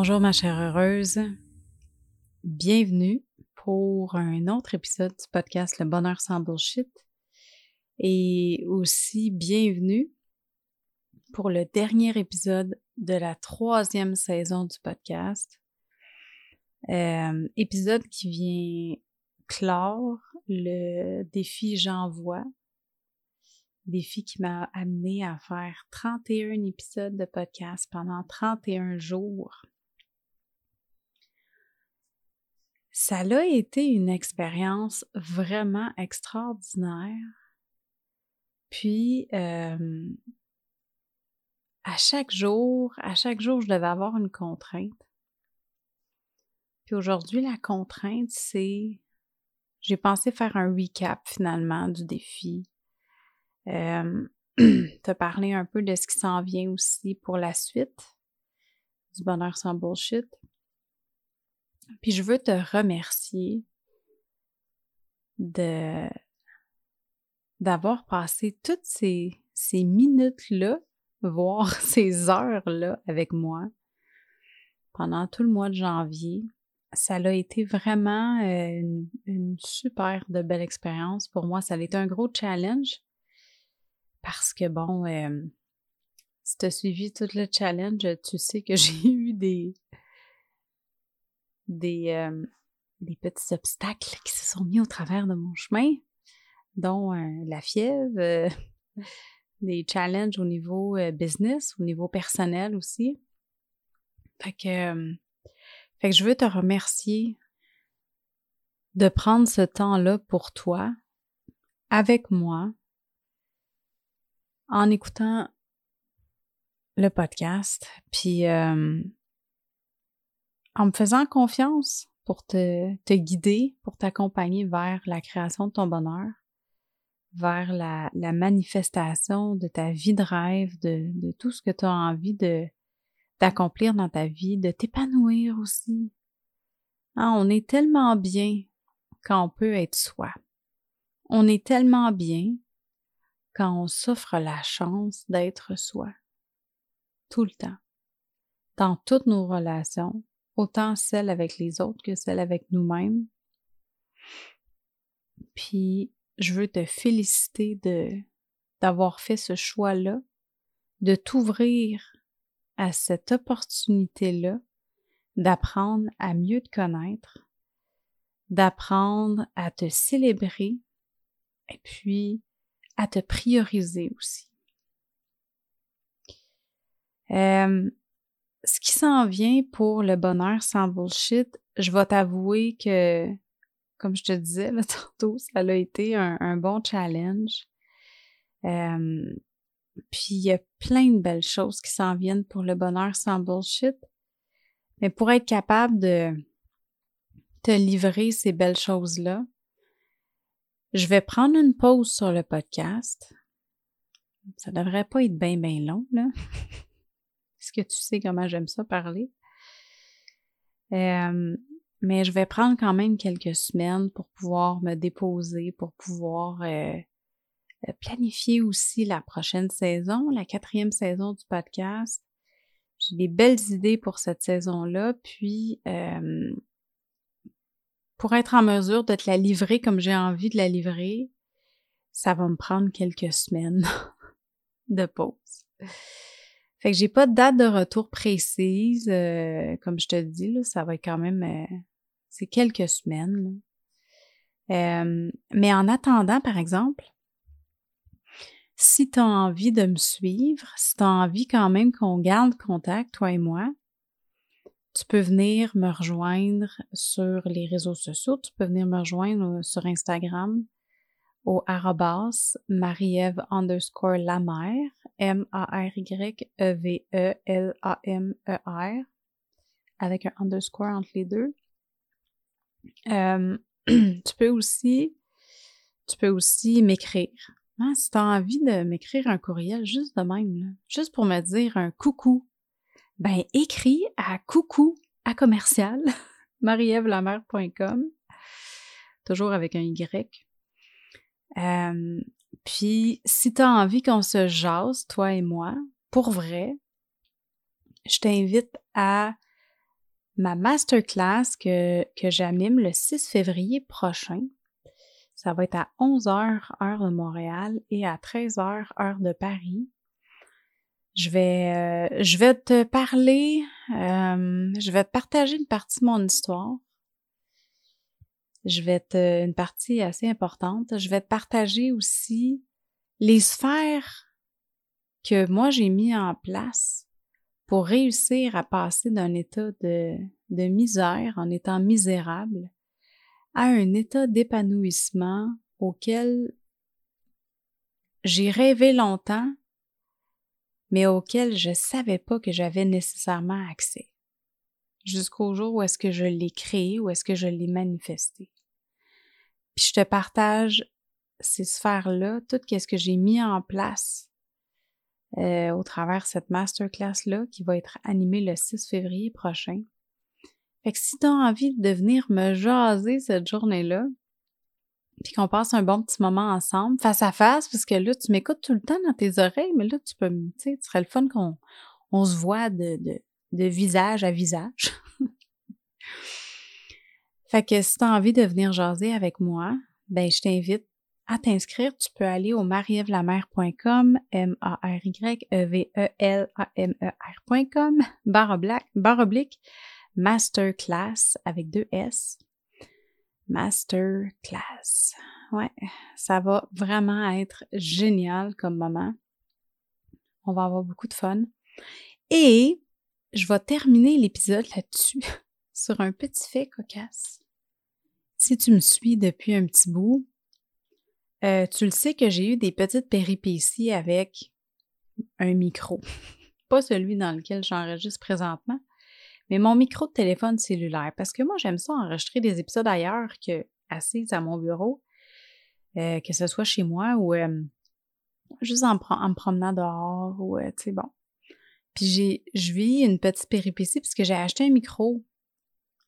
Bonjour ma chère heureuse, bienvenue pour un autre épisode du podcast Le Bonheur sans Bullshit et aussi bienvenue pour le dernier épisode de la troisième saison du podcast. Euh, épisode qui vient clore le défi J'envoie, défi qui m'a amené à faire 31 épisodes de podcast pendant 31 jours. Ça a été une expérience vraiment extraordinaire. Puis, à chaque jour, à chaque jour, je devais avoir une contrainte. Puis aujourd'hui, la contrainte, c'est, j'ai pensé faire un recap finalement du défi. Euh, te parler un peu de ce qui s'en vient aussi pour la suite du bonheur sans bullshit. Puis je veux te remercier de d'avoir passé toutes ces, ces minutes-là, voire ces heures-là avec moi pendant tout le mois de janvier. Ça a été vraiment euh, une, super de belle expérience pour moi. Ça a été un gros challenge parce que bon, euh, si tu as suivi tout le challenge, tu sais que j'ai eu des, des, euh, des petits obstacles qui se sont mis au travers de mon chemin, dont euh, la fièvre, euh, des challenges au niveau business, au niveau personnel aussi. Fait que, fait que je veux te remercier de prendre ce temps-là pour toi, avec moi, en écoutant le podcast, puis en me faisant confiance pour te, guider, pour t'accompagner vers la création de ton bonheur, vers la, manifestation de ta vie de rêve, de, tout ce que tu as envie de d'accomplir dans ta vie, de t'épanouir aussi. Hein, on est tellement bien quand on peut être soi. On est tellement bien quand on s'offre la chance d'être soi. Tout le temps. Dans toutes nos relations, autant celle avec les autres que celle avec nous-mêmes. Puis, je veux te féliciter de d'avoir fait ce choix-là, de t'ouvrir à cette opportunité-là, d'apprendre à mieux te connaître, d'apprendre à te célébrer et puis à te prioriser aussi. Euh, ce qui s'en vient pour le bonheur sans bullshit, je vais t'avouer que, comme je te disais là, tantôt, ça a été un, bon challenge. Euh, puis il y a plein de belles choses qui s'en viennent pour le bonheur sans bullshit. Mais pour être capable de te livrer ces belles choses-là, je vais prendre une pause sur le podcast. Ça devrait pas être bien, bien long, là. Que tu sais comment j'aime ça parler? Euh, mais je vais prendre quand même quelques semaines pour pouvoir me déposer, pour pouvoir euh, euh, planifier aussi la prochaine saison, la quatrième saison du podcast. J'ai des belles idées pour cette saison-là, puis pour être en mesure de te la livrer comme j'ai envie de la livrer, ça va me prendre quelques semaines de pause. Fait que j'ai pas de date de retour précise. Euh, comme je te dis, là, ça va être quand même... Euh, c'est quelques semaines. Euh, mais en attendant, par exemple, si tu as envie de me suivre, si tu as envie quand même qu'on garde contact, toi et moi, tu peux venir me rejoindre sur les réseaux sociaux, tu peux venir me rejoindre sur Instagram au arrobas Marie-Ève underscore la mère, M-A-R-Y-E-V-E-L-A-M-E-R, avec un underscore entre les deux. Euh, tu peux aussi, m'écrire. Hein, si tu as envie de m'écrire un courriel juste de même, juste pour me dire un coucou, ben écris à coucou à commercial marievlamer.com, toujours avec un Y. Puis, si tu as envie qu'on se jase, toi et moi, pour vrai, je t'invite à ma masterclass que, que j'anime le 6 février prochain. Ça va être à 11h heure de Montréal et à 13h heure de Paris. Je vais, euh, je vais te parler, je vais te partager une partie de mon histoire. Je vais te, une partie assez importante. Je vais te partager aussi les sphères que moi j'ai mis en place pour réussir à passer d'un état de, de misère en étant misérable à un état d'épanouissement auquel j'ai rêvé longtemps, mais auquel je savais pas que j'avais nécessairement accès. Jusqu'au jour où est-ce que je l'ai créé, où est-ce que je l'ai manifesté. Puis je te partage ces sphères-là, tout ce que j'ai mis en place euh, au travers cette masterclass-là qui va être animée le 6 février prochain. Fait que si tu as envie de venir me jaser cette journée-là, puis qu'on passe un bon petit moment ensemble, face à face, parce que là, tu m'écoutes tout le temps dans tes oreilles, mais là, tu peux, tu sais, serait le fun qu'on on se voit de, de visage à visage. fait que si tu as envie de venir jaser avec moi, ben je t'invite à t'inscrire, tu peux aller au marievlamer.com, M-A-R-Y-E-V-E-L-A-M-E-R.com, barre oblique, masterclass avec deux S. Masterclass. Ouais, ça va vraiment être génial comme moment. On va avoir beaucoup de fun. Et je vais terminer l'épisode là-dessus sur un petit fait cocasse. Si tu me suis depuis un petit bout, euh, tu le sais que j'ai eu des petites péripéties avec un micro. Pas celui dans lequel j'enregistre présentement, mais mon micro de téléphone cellulaire. Parce que moi, j'aime ça enregistrer des épisodes ailleurs que assise à mon bureau, euh, que ce soit chez moi ou euh, juste en, me promenant dehors ou, tu sais, bon. Puis j'ai, je vis une petite péripétie puisque j'ai acheté un micro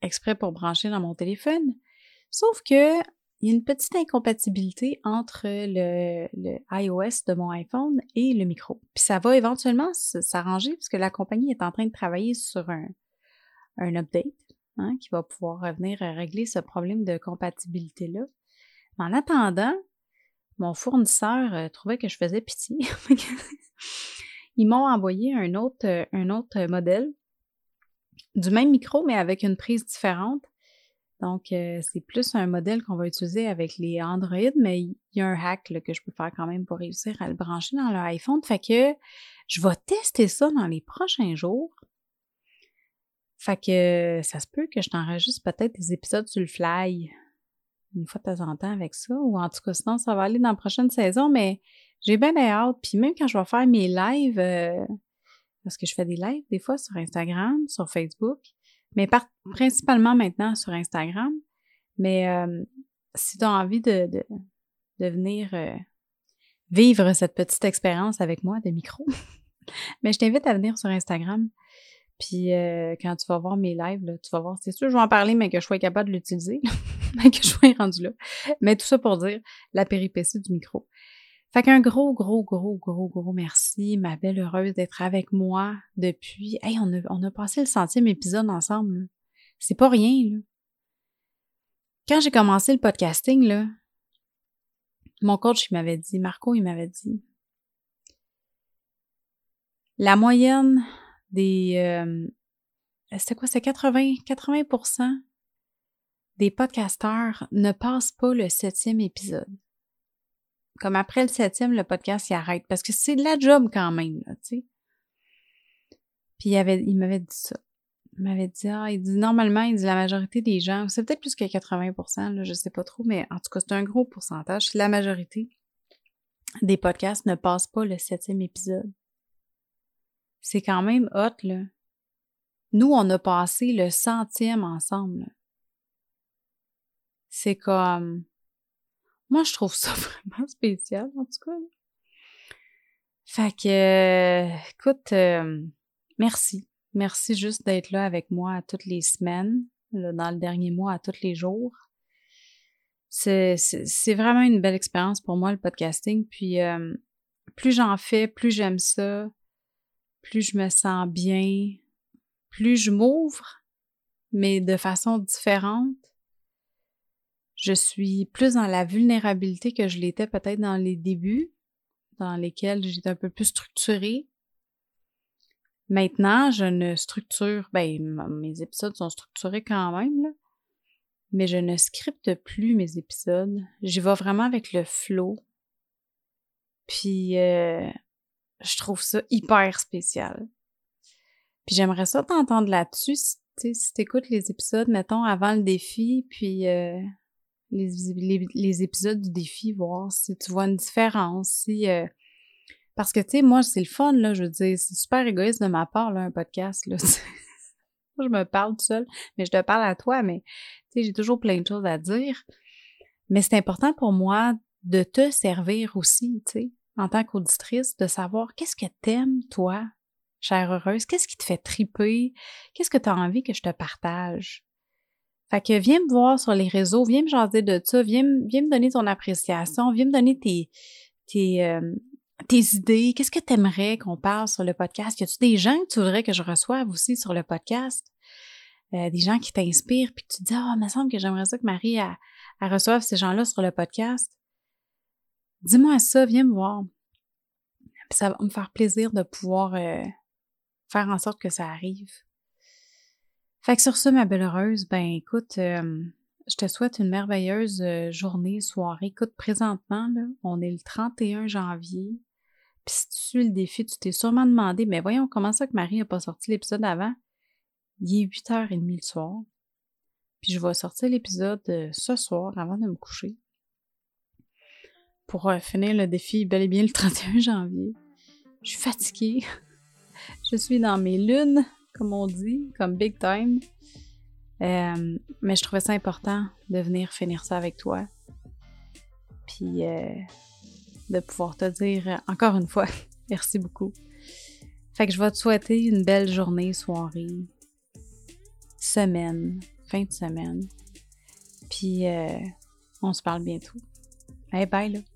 exprès pour brancher dans mon téléphone. Sauf que il y a une petite incompatibilité entre le, iOS de mon iPhone et le micro. Puis ça va éventuellement s'arranger puisque la compagnie est en train de travailler sur un, un update hein, qui va pouvoir revenir régler ce problème de compatibilité-là. En attendant, mon fournisseur euh, trouvait que je faisais pitié. Ils m'ont envoyé un autre, un autre modèle du même micro, mais avec une prise différente donc, euh, c'est plus un modèle qu'on va utiliser avec les Android, mais il y a un hack que je peux faire quand même pour réussir à le brancher dans l'iPhone. Fait que je vais tester ça dans les prochains jours. Fait que ça se peut que je t'enregistre peut-être des épisodes sur le fly une fois de temps en temps avec ça, ou en tout cas, sinon, ça va aller dans la prochaine saison, mais j'ai bien, hâte. Puis même quand je vais faire mes lives, euh, parce que je fais des lives des fois sur Instagram, sur Facebook, mais principalement maintenant sur Instagram. Mais euh, si tu as envie de, de, venir euh, vivre cette petite expérience avec moi de micro, mais je t'invite à venir sur Instagram. Puis euh, quand tu vas voir mes lives, tu vas voir, c'est sûr, je vais en parler, mais que je sois capable de l'utiliser, mais que je sois rendu là. Mais tout ça pour dire la péripétie du micro. Fait qu'un gros, gros, gros, gros, gros merci, ma belle heureuse d'être avec moi depuis. Hey, on a, on a passé le centième épisode ensemble. C'est pas rien, là. Quand j'ai commencé le podcasting, là, mon coach, il m'avait dit, Marco, il m'avait dit, la moyenne des, euh, c'était quoi, c'est 80, 80 des podcasteurs ne passent pas le septième épisode. Comme après le septième, le podcast il arrête parce que c'est de la job quand même, tu sais. Puis il m'avait dit ça. Il m'avait dit, ah, il dit normalement, il dit la majorité des gens, c'est peut-être plus que 80 là, je sais pas trop, mais en tout cas, c'est un gros pourcentage. La majorité des podcasts ne passent pas le septième épisode. C'est quand même hot, là. Nous, on a passé le centième ensemble. C'est comme. Moi, je trouve ça vraiment spécial, en tout cas. Fait que, écoute, euh, merci. Merci juste d'être là avec moi toutes les semaines, dans le dernier mois, à tous les jours. C'est vraiment une belle expérience pour moi, le podcasting. Puis, euh, plus j'en fais, plus j'aime ça, plus je me sens bien, plus je m'ouvre, mais de façon différente, je suis plus dans la vulnérabilité que je l'étais peut-être dans les débuts, dans lesquels j'étais un peu plus structurée. Maintenant, je ne structure, ben, mes épisodes sont structurés quand même, là, mais je ne scripte plus mes épisodes. J'y vais vraiment avec le flow. Puis, euh, je trouve ça hyper spécial. Puis j'aimerais ça t'entendre là-dessus, si, si tu écoutes les épisodes, mettons, avant le défi, puis euh, les, les, épisodes du défi, voir si tu vois une différence, si... Euh, parce que, tu sais, moi, c'est le fun, là, je veux dire, c'est super égoïste de ma part, là, un podcast, là. je me parle tout seul, mais je te parle à toi, mais, tu sais, j'ai toujours plein de choses à dire. Mais c'est important pour moi de te servir aussi, tu sais, en tant qu'auditrice, de savoir qu'est-ce que t'aimes, toi, chère heureuse, qu'est-ce qui te fait triper? Qu'est-ce que tu as envie que je te partage? Fait que viens me voir sur les réseaux, viens me jaser de ça, viens, viens me donner ton appréciation, viens me donner tes, tes, euh, tes idées. Qu'est-ce que tu aimerais qu'on parle sur le podcast? Y a-tu des gens que tu voudrais que je reçoive aussi sur le podcast? Euh, des gens qui t'inspirent, puis que tu te dis, ah, oh, il me semble que j'aimerais ça que Marie a, reçoive ces gens-là sur le podcast. Dis-moi ça, viens me voir. Ça va me faire plaisir de pouvoir euh, faire en sorte que ça arrive. Fait que sur ce, ma belle heureuse, ben écoute, euh, je te souhaite une merveilleuse euh, journée, soirée. Écoute, présentement, là, on est le 31 janvier. Puis si tu suis le défi, tu t'es sûrement demandé, mais voyons, comment ça que Marie n'a pas sorti l'épisode avant? Il est 8h30 le soir. Puis je vais sortir l'épisode euh, ce soir avant de me coucher. Pour finir le défi bel et bien le 31 janvier. Je suis fatiguée. Je suis dans mes lunes, comme on dit, comme big time. Euh, mais je trouvais ça important de venir finir ça avec toi. Puis euh, de pouvoir te dire encore une fois, merci beaucoup. Fait que je vais te souhaiter une belle journée, soirée, semaine, fin de semaine. Puis euh, on se parle bientôt. Bye bye là.